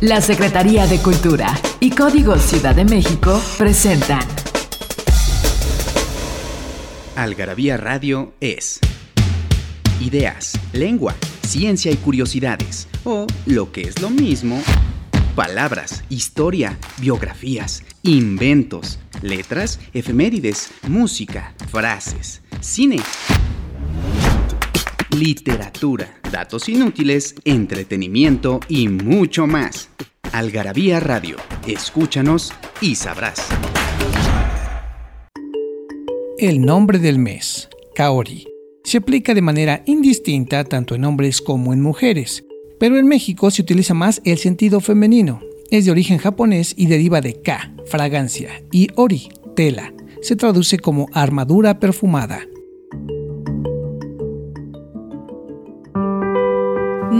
La Secretaría de Cultura y Código Ciudad de México presentan. Algarabía Radio es ideas, lengua, ciencia y curiosidades, o lo que es lo mismo, palabras, historia, biografías, inventos, letras, efemérides, música, frases, cine, literatura, datos inútiles, entretenimiento y mucho más. Algarabía Radio, escúchanos y sabrás. El nombre del mes, Kaori, se aplica de manera indistinta tanto en hombres como en mujeres, pero en México se utiliza más el sentido femenino. Es de origen japonés y deriva de ka, fragancia, y ori, tela. Se traduce como armadura perfumada.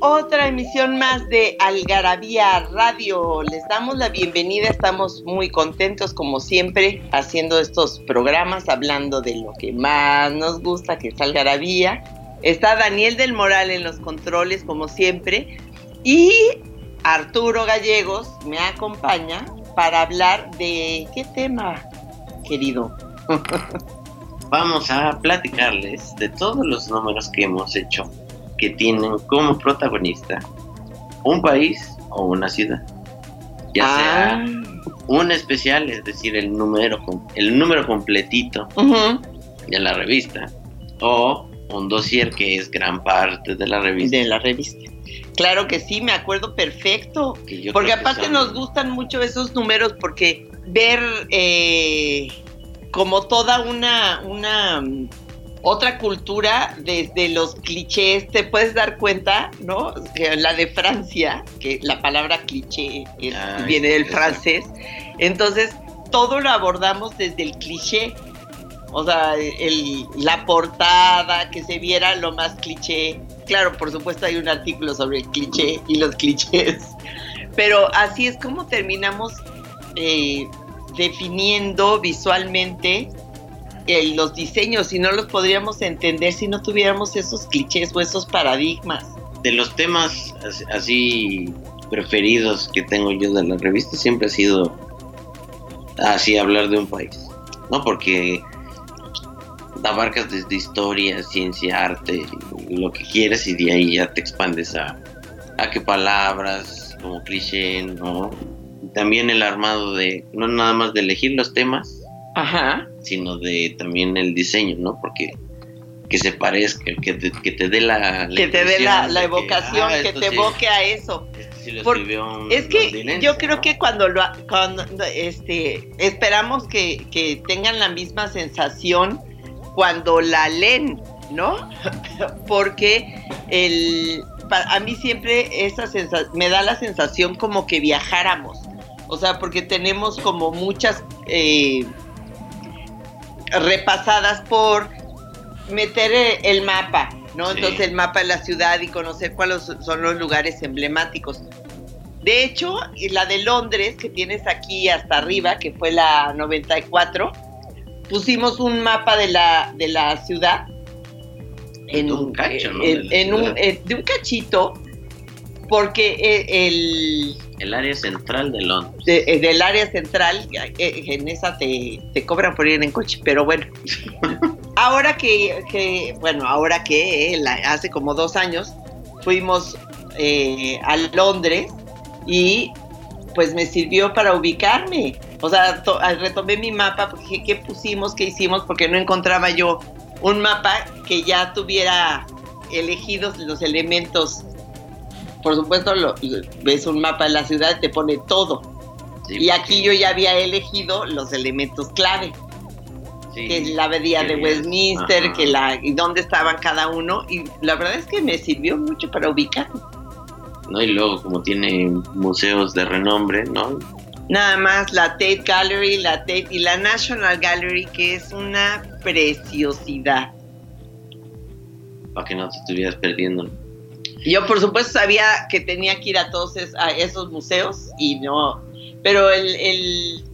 otra emisión más de Algarabía Radio. Les damos la bienvenida, estamos muy contentos como siempre haciendo estos programas, hablando de lo que más nos gusta, que es Algarabía. Está Daniel del Moral en los controles como siempre y Arturo Gallegos me acompaña para hablar de qué tema, querido. Vamos a platicarles de todos los números que hemos hecho que tienen como protagonista un país o una ciudad. Ya Ah. sea un especial, es decir, el número, el número completito Ujú, de la revista, o un dossier que es gran parte de la revista. De la revista. Claro que sí, me acuerdo perfecto. Porque aparte son- nos gustan mucho esos números porque ver eh, como toda una, una otra cultura desde los clichés, te puedes dar cuenta, ¿no? La de Francia, que la palabra cliché es- Ay, viene del francés, entonces todo lo abordamos desde el cliché. O sea, el- la portada, que se viera lo más cliché. Claro, por supuesto hay un artículo sobre el cliché y los clichés. Pero así es como terminamos eh, definiendo visualmente eh, los diseños y no los podríamos entender si no tuviéramos esos clichés o esos paradigmas. de los temas as- así preferidos que tengo yo de la revista siempre ha sido así hablar de un país, ¿no? Porque abarcas desde historia, ciencia, arte, lo que quieras y de ahí ya te expandes a, a qué palabras, como cliché, ¿no? También el armado de, no nada más de elegir los temas, Ajá. Sino de también el diseño, ¿no? Porque que se parezca, que te, que te dé la, la Que te dé la, evocación, ah, que te sí- evoque a eso. sí lo un Es que yo creo ¿no? que cuando lo cuando este esperamos que, que tengan la misma sensación cuando la leen, ¿no? Porque el a mí siempre esa me da la sensación como que viajáramos. O sea, porque tenemos como muchas eh, repasadas por meter el mapa, ¿no? Sí. Entonces el mapa de la ciudad y conocer cuáles son los lugares emblemáticos. De hecho, la de Londres, que tienes aquí hasta arriba, que fue la 94, pusimos un mapa de la, de la ciudad. De un cacho, ¿no? en- un- eh, de un cachito, porque eh, el, El área central de Londres. de- eh, del área central, eh, en esa te, te cobran por ir en coche, pero bueno. ahora que, que- bueno, ahora que eh, hace como dos años fuimos eh, a Londres y pues me sirvió para ubicarme. O sea, to- ah, retomé mi mapa, porque dije, ¿qué pusimos, qué hicimos? Porque no encontraba yo un mapa que ya tuviera elegidos los elementos. Por supuesto, lo- ves un mapa de la ciudad y te pone todo. Sí, Y aquí yo ya había elegido los elementos clave. Sí, que la abadía de Westminster, ajá. que la y dónde estaban cada uno y la verdad es que me sirvió mucho para ubicar. ¿no? Y luego como tiene museos de renombre, ¿no? Nada más la Tate Gallery, la Tate y la National Gallery que es una preciosidad. Para que no te estuvieras perdiendo. Yo por supuesto sabía que tenía que ir a todos es- a esos museos y no, pero el, el-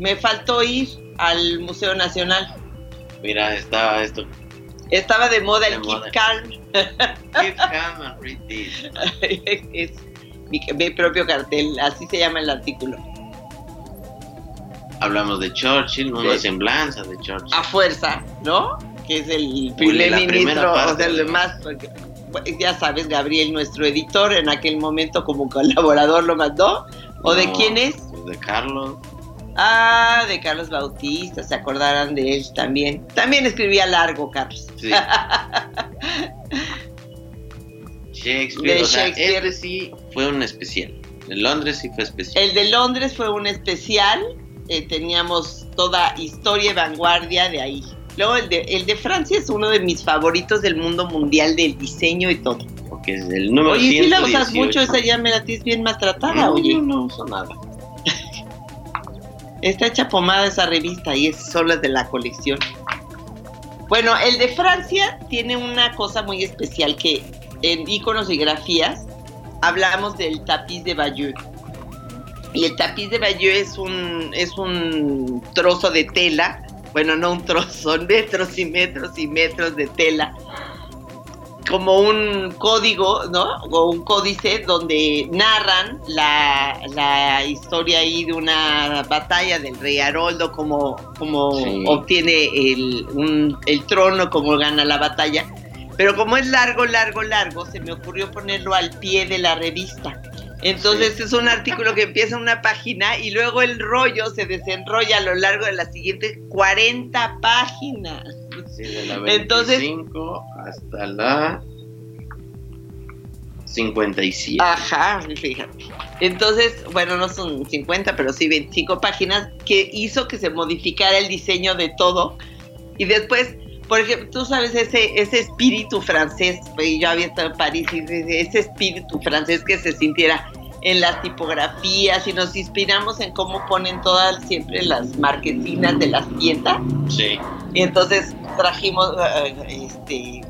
me faltó ir al Museo Nacional. Mira, está esto. Estaba de moda De el moda. Keep Calm. Keep calm and read this. es mi, mi propio cartel, así se llama el artículo. Hablamos de Churchill, una Sí. semblanza de Churchill. A fuerza, ¿no? Que es el primer ministro, o sea, el más. porque, ya sabes, Gabriel, nuestro editor, en aquel momento como colaborador lo mandó. ¿O de quién es? pues de Carlos. Ah, de Carlos Bautista, se acordarán de él también. También escribía largo, Carlos. Sí. Shakespeare. De o sea, Shakespeare. este sí fue un especial. En Londres sí fue especial. El de Londres fue un especial, eh, teníamos toda historia y vanguardia de ahí. Luego el de, el de Francia es uno de mis favoritos del mundo mundial del diseño y todo. Porque es el número Oye, si la usas 118. mucho, esa ya me la tienes bien maltratada, No, oye. yo no uso nada. Está hecha pomada esa revista y es solo de la colección. Bueno, el de Francia tiene una cosa muy especial que en iconos y grafías hablamos del tapiz de Bayeux. Y el tapiz de Bayeux es un, es un trozo de tela, bueno, no un trozo, son metros y metros y metros de tela, como un código, ¿no? O un códice donde narran la, la historia ahí de una batalla del rey Haroldo, como Sí. obtiene el, un- el trono, como gana la batalla. Pero como es largo, largo, largo, se me ocurrió ponerlo al pie de la revista. Entonces es un artículo que empieza en una página y luego el rollo se desenrolla a lo largo de las siguientes 40 páginas. Sí, de la Entonces- 25 hasta la 57. Ajá, fíjate. Entonces, bueno, no son 50, pero sí 25 páginas que hizo que se modificara el diseño de todo. Y después, por ejemplo, tú sabes ese, ese espíritu francés, y yo había estado en París, y ese espíritu francés que se sintiera en las tipografías y nos inspiramos en cómo ponen todas siempre las marquesinas de las tiendas. Sí. Y entonces trajimos eh, este, eh,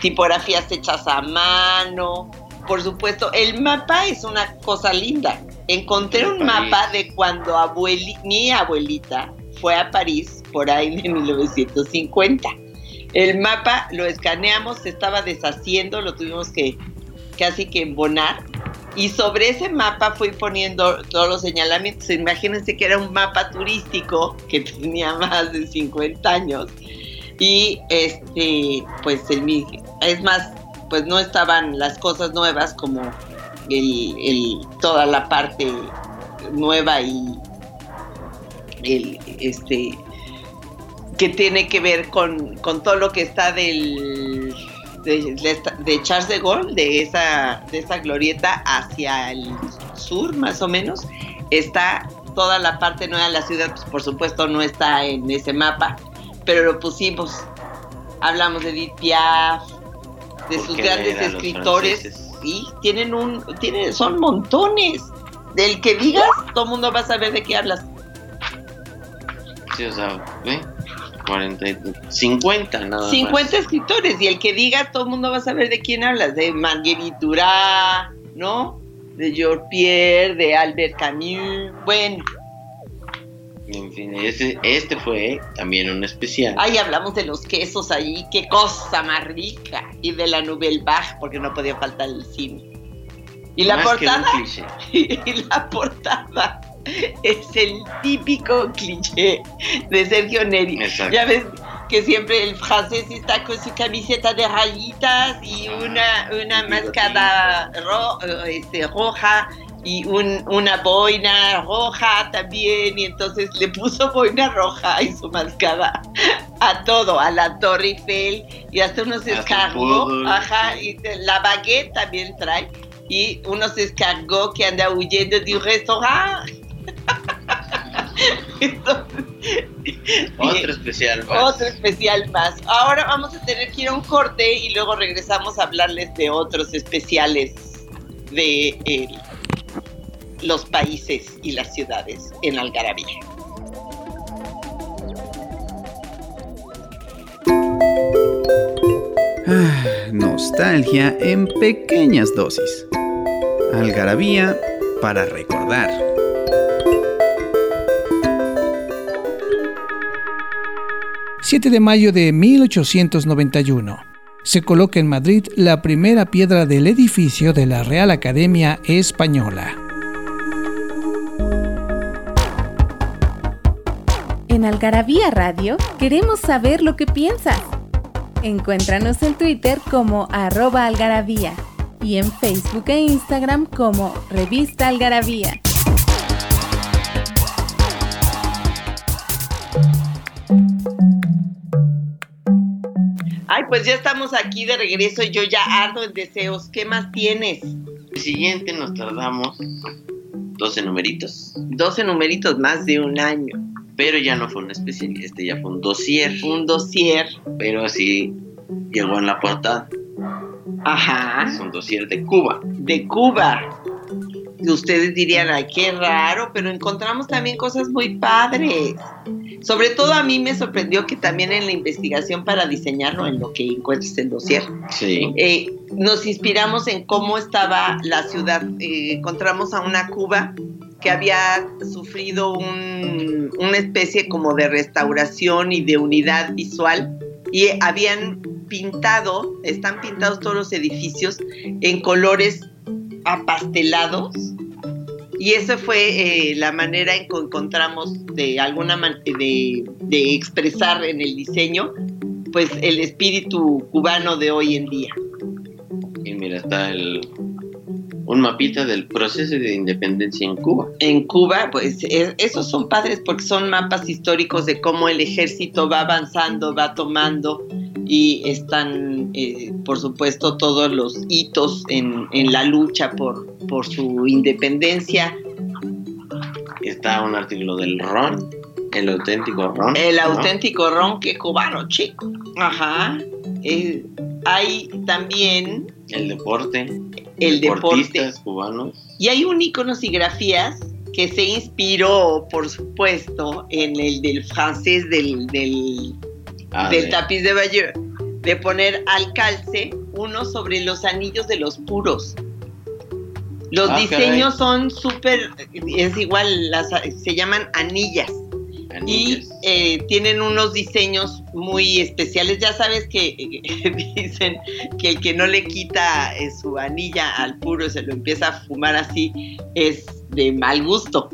tipografías hechas a mano. Por supuesto, el mapa es una cosa linda. Encontré un mapa de cuando abueli- mi abuelita fue a París por ahí de 1950. El mapa lo escaneamos, se estaba deshaciendo, lo tuvimos que casi que embonar. Y sobre ese mapa fui poniendo todos los señalamientos. Imagínense que era un mapa turístico que tenía más de 50 años. Y este, pues el es más, pues no estaban las cosas nuevas como el, el- toda la parte nueva y el este que tiene que ver con, con todo lo que está del de, de de Charles de Gaulle, de esa, de esa glorieta hacia el sur, más o menos, está toda la parte nueva de la ciudad, pues por supuesto no está en ese mapa, pero lo pusimos. Hablamos de Edith Piaf, de sus grandes escritores, sí, tienen un, tienen, son montones. Del que digas, todo el mundo va a saber de qué hablas. Sí, o sea, ¿ve? 40, y- 50 nada 50 más. escritores y el que diga todo el mundo va a saber de quién hablas, de Marguerite Duras, ¿no? De George Pierre, de Albert Camus, bueno, En fin, ese- este fue también un especial. ahí hablamos de los quesos ahí, qué cosa más rica, y de la Nouvelle Vague, porque no podía faltar el cine. Y la Más que un portada, cliché. y la portada es el típico cliché de Sergio Neri. Exacto. Ya ves que siempre el francés está con su camiseta de rayitas y una, una Un máscara ro- este, roja y un- una boina roja también. Y entonces le puso boina roja y su máscara a todo, a la Torre Eiffel y hasta unos fútbol, Ajá, y la baguette también trae. Y unos escargots que andan huyendo de un restaurante. Otro especial más. Otro especial más. Ahora vamos a tener que ir a un corte y luego regresamos a hablarles de otros especiales de eh, los países y las ciudades en Algarabía. Ah, nostalgia en pequeñas dosis. Algarabía para recordar. ...7 de mayo de 1891... ...se coloca en Madrid la primera piedra del edificio de la Real Academia Española. En Algarabía Radio queremos saber lo que piensas. Encuéntranos en Twitter como arroba algarabía y en Facebook e Instagram como Revista Algarabía. Pues ya estamos aquí de regreso y yo ya ardo en deseos. ¿Qué más tienes? El siguiente nos tardamos 12 numeritos, 12 numeritos más de un año. pero ya no fue un especial, este ya fue un dossier, Un dossier. pero así llegó en la portada. Ajá. Es un dossier de Cuba. de Cuba. Y ustedes dirían, ay, qué raro, pero encontramos también cosas muy padres. Sobre todo a mí me sorprendió que también en la investigación para diseñarlo, en lo que encuentres el dossier, Sí. eh, nos inspiramos en cómo estaba la ciudad. Eh, encontramos a una Cuba que había sufrido un- una especie como de restauración y de unidad visual y habían pintado, están pintados todos los edificios en colores apastelados y esa fue eh, la manera en que encontramos de alguna de, de expresar en el diseño pues el espíritu cubano de hoy en día. Y mira, está el, un mapita del proceso de independencia en Cuba. En Cuba, pues es- esos son padres porque son mapas históricos de cómo el ejército va avanzando, va tomando y están, eh, por supuesto, todos los hitos en, en la lucha por, por su independencia. Está un artículo del ron, el auténtico ron. El ¿no? auténtico ronque cubano, chico. Ajá. Eh, hay también El deporte. el deporte. deportistas cubanos. Y hay un iconos y grafías que se inspiró, por supuesto, en el del francés del, del, Ah, del de- tapiz de Bayeux, de poner al calce uno sobre los anillos de los puros. Los Ah, diseños son súper, es igual, las, se llaman anillas y anillas. eh, tienen unos diseños muy especiales. Ya sabes que eh, dicen que el que no le quita eh, su anilla al puro se lo empieza a fumar así es de mal gusto.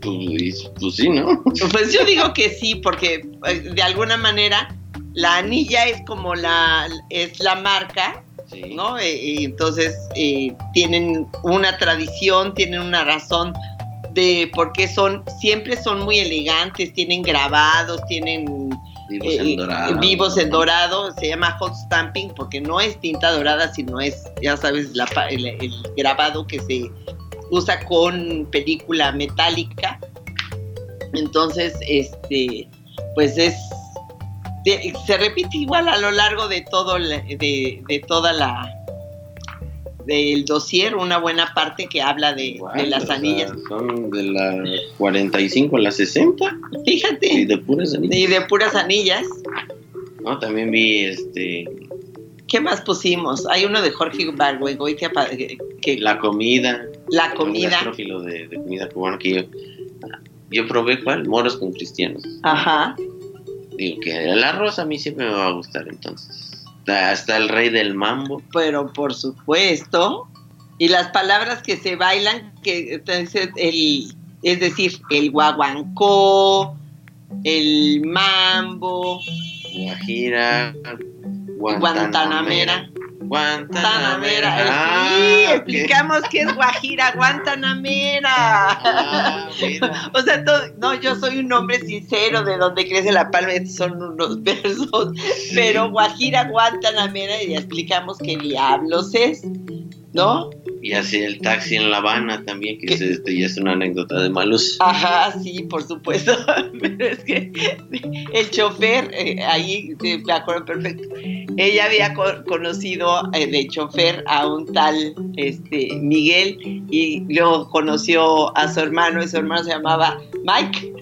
Pues, pues sí, ¿no? Pues yo digo que sí, porque eh, de alguna manera la anilla es como la es la marca, Sí. ¿no? Eh, entonces eh, tienen una tradición, tienen una razón de por qué son, siempre son muy elegantes, tienen grabados, tienen Vivos eh, en dorado. vivos en dorado, se llama hot stamping porque no es tinta dorada, sino es, ya sabes, la el grabado que se usa con película metálica. Entonces, este, pues es, de- se repite igual a lo largo de todo, de, de toda la del dossier, una buena parte que habla de, las sea, anillas. son de la 45 a la 60 y Fíjate, de puras anillas. y de puras anillas. No, también vi este ¿Qué más pusimos? Hay uno de Jorge Barguegoitia que, que la comida. la comida. de, de comida cubana que yo, yo probé cuál, moros con cristianos. Ajá. Digo que el arroz a mí siempre me va a gustar entonces. Hasta el rey del mambo. Pero por supuesto. Y las palabras que se bailan, que entonces el, es decir, el guaguancó, el mambo, Guajira, Guantanamera. Guantanamera. Ah, sí, explicamos qué es Guajira, Guantanamera. Ah, mira. O sea, todo- no, yo soy un hombre sincero de donde crece la palma, son unos versos, pero Guajira, Guantanamera, y explicamos qué diablos es. ¿No? Y así el taxi en La Habana también, que es, este, ya es una anécdota de Malus. Ajá, sí, por supuesto. Pero es que el chofer, eh, ahí me acuerdo perfecto. Ella había co- conocido eh, de chofer a un tal este, Miguel y luego conoció a su hermano y su hermano se llamaba Mike.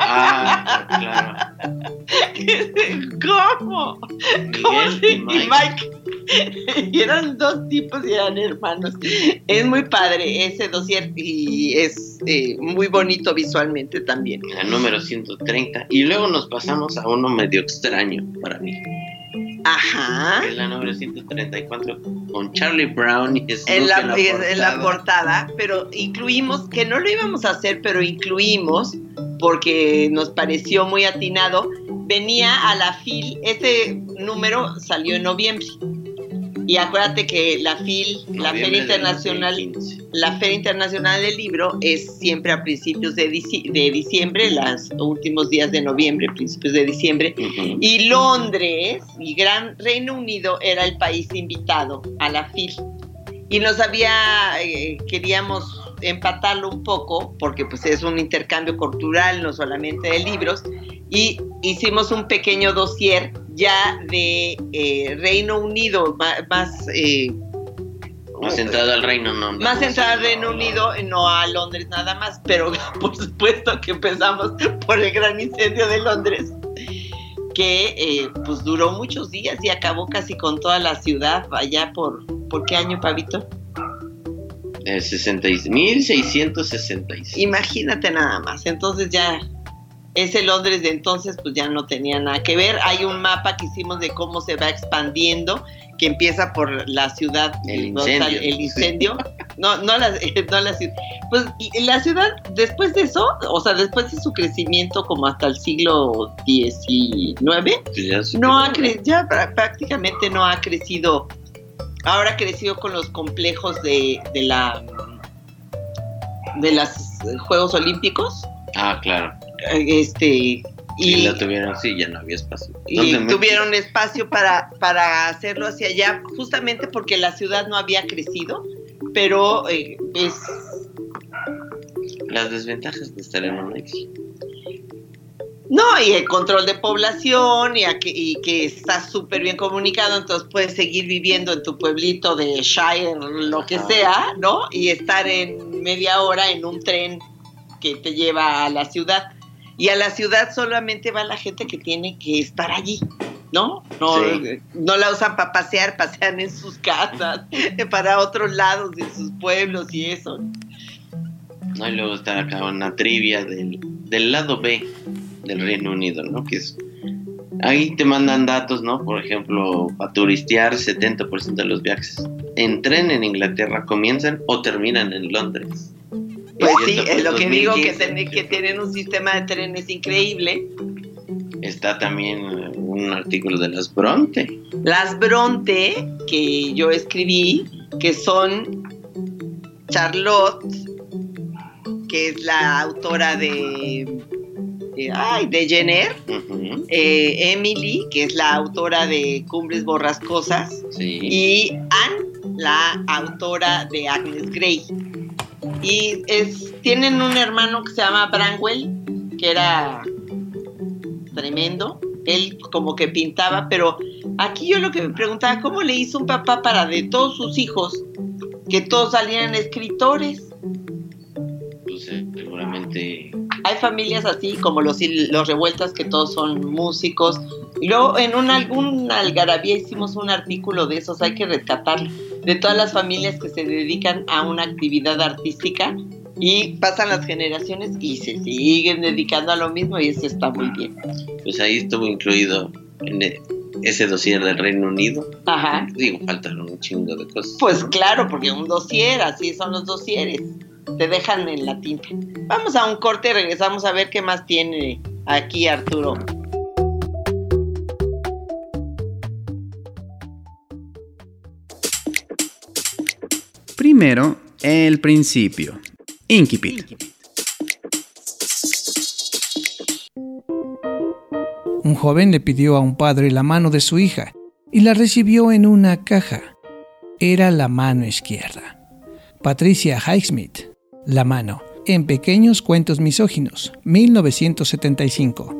Ah, claro. ¿Cómo? ¿Cómo Miguel se- y Mike. Y eran dos tipos y eran hermanos. Es muy padre ese dossier y es eh, muy bonito visualmente también. La número 130. Y luego nos pasamos a uno medio extraño para mí. Ajá. es la número 134 con Charlie Brown y Snoop En la, en- en la portada, pero incluimos, que no lo íbamos a hacer, pero incluimos, porque nos pareció muy atinado, venía a la FIL, este número salió en noviembre. Y acuérdate que la FIL, la Feria Internacional, 2015. la Feria Internacional del Libro es siempre a principios de, de diciembre, los últimos días de noviembre, principios de diciembre. Y Londres y Gran Reino Unido era el país invitado a la FIL. Y nos había, eh, queríamos empatarlo un poco, porque pues es un intercambio cultural, no solamente de libros, y hicimos un pequeño dossier ya de eh, Reino Unido, más... eh, Más centrado al Reino no. más centrado al Reino Unido, no a Londres nada más, pero por supuesto que empezamos por el gran incendio de Londres, que eh, pues duró muchos días y acabó casi con toda la ciudad, allá por, ¿por qué año, Pavito? Eh, 66, 1666. Imagínate nada más, entonces ya, ese Londres de entonces pues ya no tenía nada que ver, hay un mapa que hicimos de cómo se va expandiendo, que empieza por la ciudad, El incendio. el incendio, no, no la, no la ciudad, pues la ciudad después de eso, o sea, después de su crecimiento como hasta el siglo XIX, Pues no ha ya prácticamente no ha crecido. Ahora ha crecido con los complejos de, de la de los Juegos Olímpicos. Ah, claro. eh, Este Y y, la tuvieron, sí, ya no había espacio. y tuvieron espacio para, para hacerlo hacia allá, justamente porque la ciudad no había crecido, pero eh, es Las desventajas de estar en un exilio. No, y el control de población y, a que, y que estás súper bien comunicado, entonces puedes seguir viviendo en tu pueblito de Shire, lo que sea, ¿no? Y estar en media hora en un tren que te lleva a la ciudad. Y a la ciudad solamente va la gente que tiene que estar allí, ¿no? No, Sí. no la usan para pasear, pasean en sus casas, para otros lados, en sus pueblos y eso. ¿no? Y luego está acá una trivia del, del lado B del Reino Unido, ¿no? Que es. Ahí te mandan datos, ¿no? Por ejemplo, para turistear, 70% de los viajes en tren en Inglaterra comienzan o terminan en Londres. Pues sí, es lo que digo, que, 2015. ten- que tienen un sistema de trenes increíble. Está también un artículo de las Bronte. Las Bronte, que yo escribí, que son Charlotte, que es la autora de, de, ay, de Jenner, eh, Emily, que es la autora de Cumbres Borrascosas, Sí. y Anne, la autora de Agnes Grey. Y es, tienen un hermano que se llama Branwell, que era tremendo. Él como que pintaba, pero aquí yo lo que me preguntaba, ¿cómo le hizo un papá para de todos sus hijos que todos salieran escritores? Pues, eh, seguramente. Hay familias así, como los, los revueltas, que todos son músicos. Y luego en un algún algarabía hicimos un artículo de esos, hay que rescatarlo, de todas las familias que se dedican a una actividad artística y pasan las generaciones y se siguen dedicando a lo mismo y eso está muy bien. Pues ahí estuvo incluido en e- ese dossier del Reino Unido. Ajá. Digo, faltaron un chingo de cosas. Pues claro, porque un dossier, así son los dosieres, te dejan en la tinta. Vamos a un corte y regresamos a ver qué más tiene aquí Arturo. Primero, el principio. Incipit. Un joven le pidió a un padre la mano de su hija y la recibió en una caja. era la mano izquierda. Patricia Highsmith, La mano, en Pequeños Cuentos Misóginos, 1975.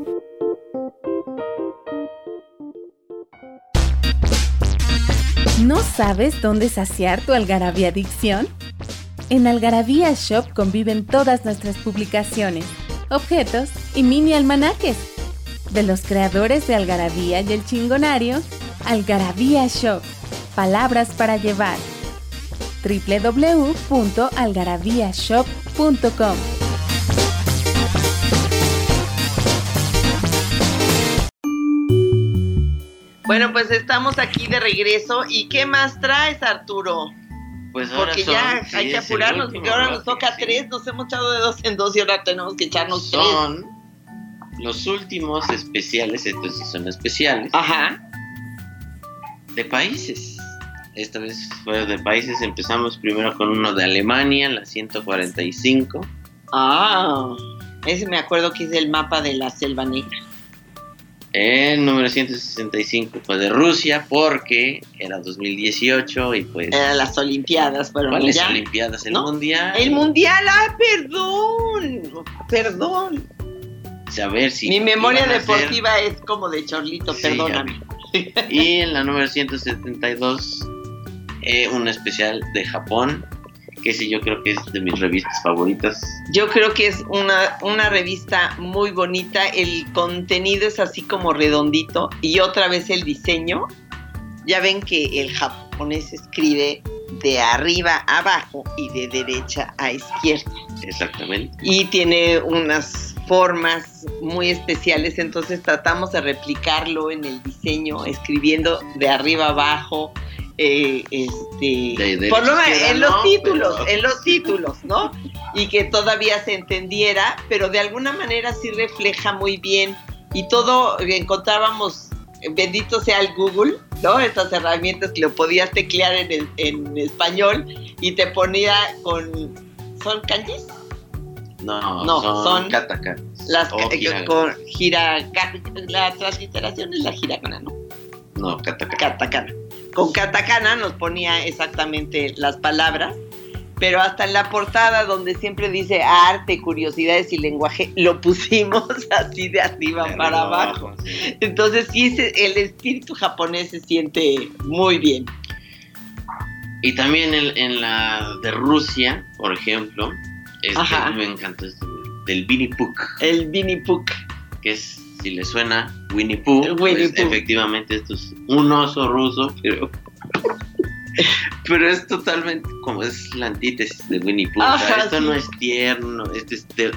¿No sabes dónde saciar tu algarabía adicción? En Algarabía Shop conviven todas nuestras publicaciones, objetos y mini almanaques. De los creadores de Algarabía y el Chingonario, Algarabía Shop. Palabras para llevar. www.algarabíashop.com Bueno, pues estamos aquí de regreso. ¿Y qué más traes, Arturo? Pues ahora Porque son- ya sí, hay que apurarnos, porque ahora nos toca sí. tres. Nos hemos echado de dos en dos y ahora tenemos que echarnos tres. Son los últimos especiales, estos sí son especiales, Ajá. de países. Esta vez fue de países. Empezamos primero con uno de Alemania, la 145. Ah, ese me acuerdo que es el mapa de la selva negra. El número 165 fue de Rusia porque era 2018 y pues... Eran las Olimpiadas, fueron ¿Cuáles ya. Olimpiadas? El ¿No? Mundial. El mundial, ah, perdón, perdón. A ver si... Mi memoria deportiva es como de chorlito, Sí, perdóname. Y en la número 172, eh, un especial de Japón, que sí yo creo que es de mis revistas favoritas. Yo creo que es una, una revista muy bonita, el contenido es así como redondito y otra vez el diseño. Ya ven que el japonés escribe de arriba a abajo y de derecha a izquierda. Exactamente. y tiene unas formas muy especiales, entonces tratamos de replicarlo en el diseño, escribiendo de arriba abajo, eh, este, De por lo menos en los no, títulos, pero- en los títulos, ¿no? Y que todavía se entendiera, pero de alguna manera sí refleja muy bien y todo encontrábamos, bendito sea el Google, ¿no? Estas herramientas que lo podías teclear en, el- en español y te ponía con, ¿son kanjis? No, No, son, son katakanas. Las o eh, con gira, la transliteración es la hiragana, ¿no? No, katakana. Katakana. Con katakana nos ponía exactamente las palabras, pero hasta en la portada donde siempre dice arte, curiosidades y lenguaje, lo pusimos así de arriba De para abajo. sí. Entonces sí, el espíritu japonés se siente muy bien. Y también en, en la de Rusia, por ejemplo, este, me encantó este, del Winnie Pooh, El Winnie Pooh. que es, si le suena, Winnie Pooh, Winnie pues, Pooh. efectivamente esto es un oso ruso, pero... Pero es totalmente como es la antítesis de Winnie Pooh. o sea, Ajá, esto sí. no es tierno, este es te,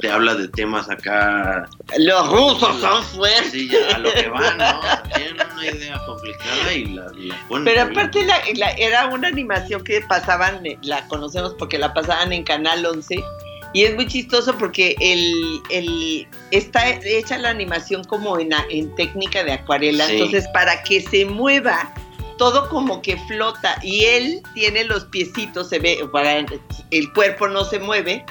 te habla de temas acá Los rusos son fuertes. Sí, ya a lo que van, ¿no? Tienen una idea complicada y la, la ponen. Pero aparte la- la- era una animación que pasaban, la conocemos porque la pasaban en Canal 11 y es muy chistoso porque el, el- está hecha la animación como en, en técnica de acuarela, Sí. entonces para que se mueva todo como que flota y él tiene los piecitos, se ve, para el cuerpo no se mueve,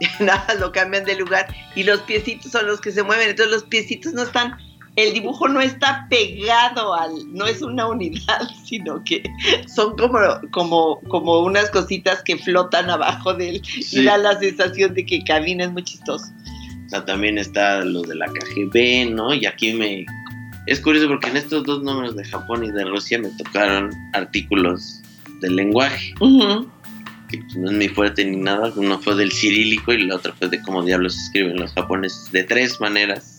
nada lo cambian de lugar y los piecitos son los que se mueven, entonces los piecitos no están el dibujo no está pegado al, no es una unidad, sino que son como, como, como unas cositas que flotan abajo de él Sí. y da la sensación de que camina, es muy chistoso. O sea, también está lo de la KGB, ¿no? Y aquí me. Es curioso porque en estos dos números de Japón y de Rusia me tocaron artículos del lenguaje, que pues, no es muy fuerte ni nada. Uno fue del cirílico y la otra fue de cómo diablos escriben los japoneses de tres maneras.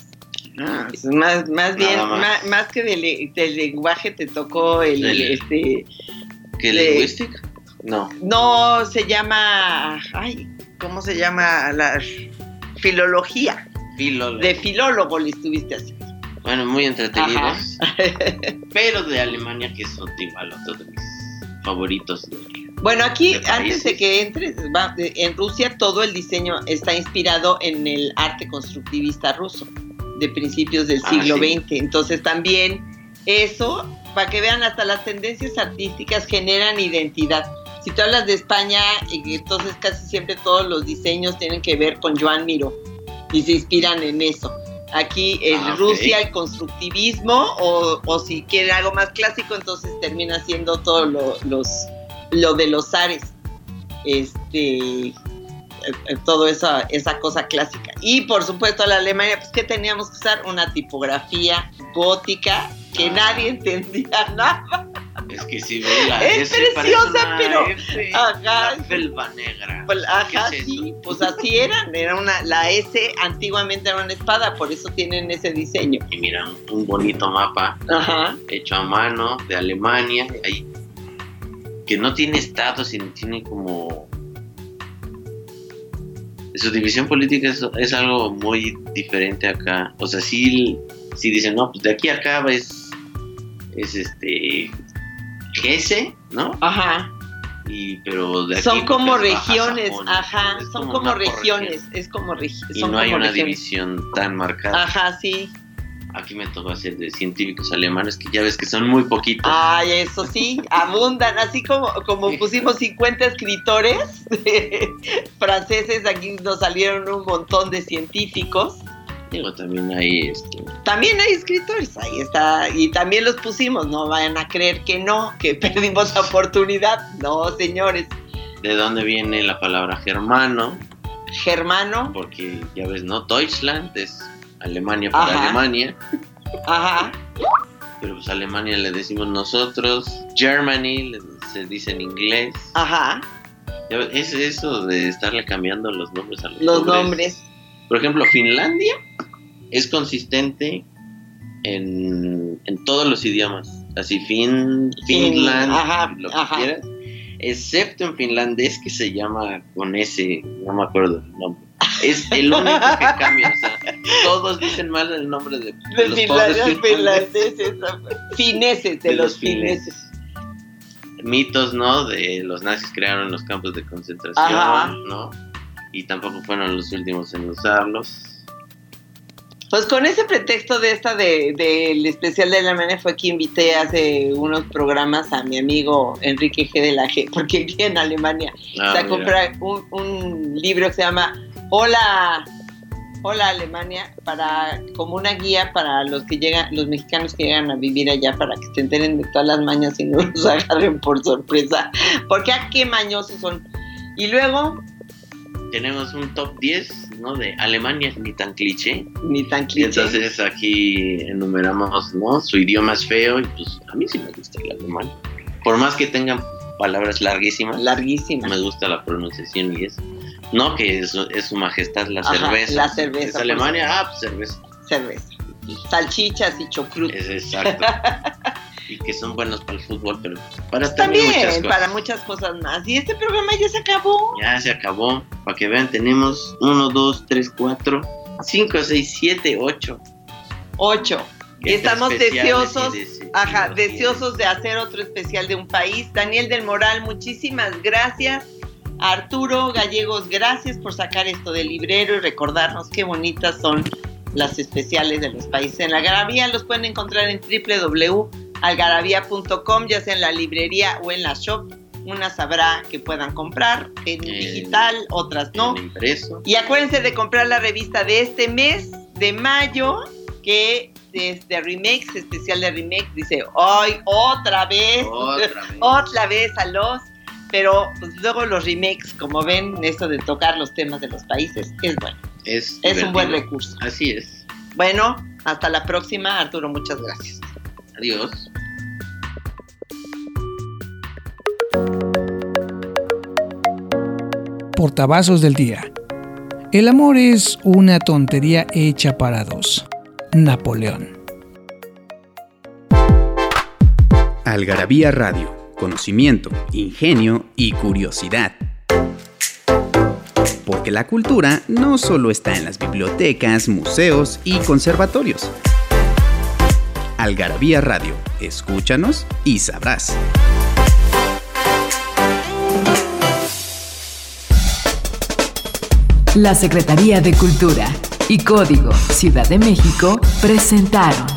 Ah, más, más bien, más. que del, del lenguaje te tocó el, El- este, ¿Qué Le- lingüística? No. no se llama, ay, ¿cómo se llama? La filología, Filólogo. de filólogo le estuviste haciendo. Bueno, muy entretenidos. pero de Alemania, que es igual, otro de mis favoritos. Bueno, aquí, antes de que entres, va, en Rusia todo el diseño está inspirado en el arte constructivista ruso de principios del Ah, siglo sí. XX. Entonces también eso, para que vean, hasta las tendencias artísticas generan identidad. Si tú hablas de España, eh, entonces casi siempre todos los diseños tienen que ver con Joan Miró y se inspiran en eso. Aquí en Ah. Rusia el constructivismo o, o si quiere algo más clásico, entonces termina siendo todo lo, los, lo de los zares. Este, eh, todo esa, esa cosa clásica. Y por supuesto la Alemania, pues que teníamos que usar una tipografía gótica que Ah. nadie entendía nada. Es que si ve la Es S preciosa, pero- F, Ajá. felpa negra. Pues, ajá, ¿Qué es sí, pues así eran, era una, la S antiguamente era una espada, por eso tienen ese diseño. Y mira, un- bonito mapa Ajá. hecho a mano de Alemania, ahí, que no tiene estatus, sino tiene como... Su división política es, es algo muy diferente acá. O sea, sí, sí dicen, no, pues de aquí a acá es, es este... Hesse, ¿no? Ajá. Y, pero de aquí Son como regiones, Sajonia. ajá, son como regiones, es como regiones. Y no hay una división tan marcada. Ajá, sí. Aquí me tocó hacer de científicos alemanes, que ya ves que son muy poquitos. Ay, eso sí, abundan, así como, como pusimos 50 escritores franceses, aquí nos salieron un montón de científicos. Digo, también hay este, También hay escritores, ahí está, y también los pusimos, no vayan a creer que no, que perdimos la oportunidad, no, señores. de dónde viene la palabra germano, Germano, porque ya ves, ¿no? Deutschland es Alemania Ajá. Alemania, ajá, pero pues Alemania le decimos nosotros, Germany le- se dice en inglés. ajá, es eso de estarle cambiando los nombres a los, los nombres. Por ejemplo, Finlandia es consistente en, en todos los idiomas. Así, fin, Finland, ajá, lo que quieras. Excepto en finlandés que se llama con ese, no me acuerdo el nombre. Es el único que cambia. O sea, todos dicen mal el nombre de, de De los finlandeses, fineses, de, De los los fineses. Mitos, ¿no? De los nazis crearon los campos de concentración, Ajá. ¿no? Y tampoco fueron los últimos en usarlos. Pues con ese pretexto de esta de- del especial de Alemania fue que invité hace unos programas a mi amigo Enrique G. de la G, porque vive en Alemania. Ah, o sea, mira. comprar un, un libro que se llama Hola, Hola Alemania, para, como una guía para los que llegan, los mexicanos que llegan a vivir allá, para que se enteren de todas las mañas y no los agarren por sorpresa. Porque a qué mañosos son. Y luego, tenemos un top 10, ¿no? De Alemania, ni tan cliché. ni tan Y cliché. entonces aquí enumeramos, ¿no? Su idioma es feo y pues a mí sí me gusta el alemán. Por más que tengan palabras larguísimas, larguísima. me gusta la pronunciación y eso. No, que es, es su majestad la Ajá, cerveza. la cerveza, Es Alemania, ah, pues cerveza. cerveza. Salchichas y chocrut. Es exacto. y que son buenos para el fútbol, pero para también, También, muchas cosas. para muchas cosas más. Y este programa ya se acabó. Ya se acabó. Para que vean, tenemos 1, 2, 3, 4, 5, 6, 7, 8. Ocho. Y estamos deseosos, ajá, deseosos de hacer otro especial de un país. Daniel del Moral, muchísimas gracias. Arturo Gallegos, gracias por sacar esto del librero y recordarnos qué bonitas son las especiales de los países. En la Algarabía los pueden encontrar en www.algarabía.com, ya sea en la librería o en la shop. Unas habrá que puedan comprar en digital, otras no. En impreso. Y acuérdense de comprar la revista de este mes, de mayo, que es de remakes, especial de remakes. Dice, hoy otra vez, Otra vez. otra vez a los. Pero pues, luego los remakes, como ven, eso de tocar los temas de los países, es bueno. Es, Es un buen recurso. Así es. Bueno, hasta la próxima, Arturo, muchas gracias. Adiós. Portavasos del día. El amor es una tontería hecha para dos. Napoleón. Algarabía Radio. Conocimiento, ingenio y curiosidad. Porque la cultura no solo está en las bibliotecas, museos y conservatorios. Algarabía Radio. Escúchanos y sabrás. La Secretaría de Cultura y Código Ciudad de México presentaron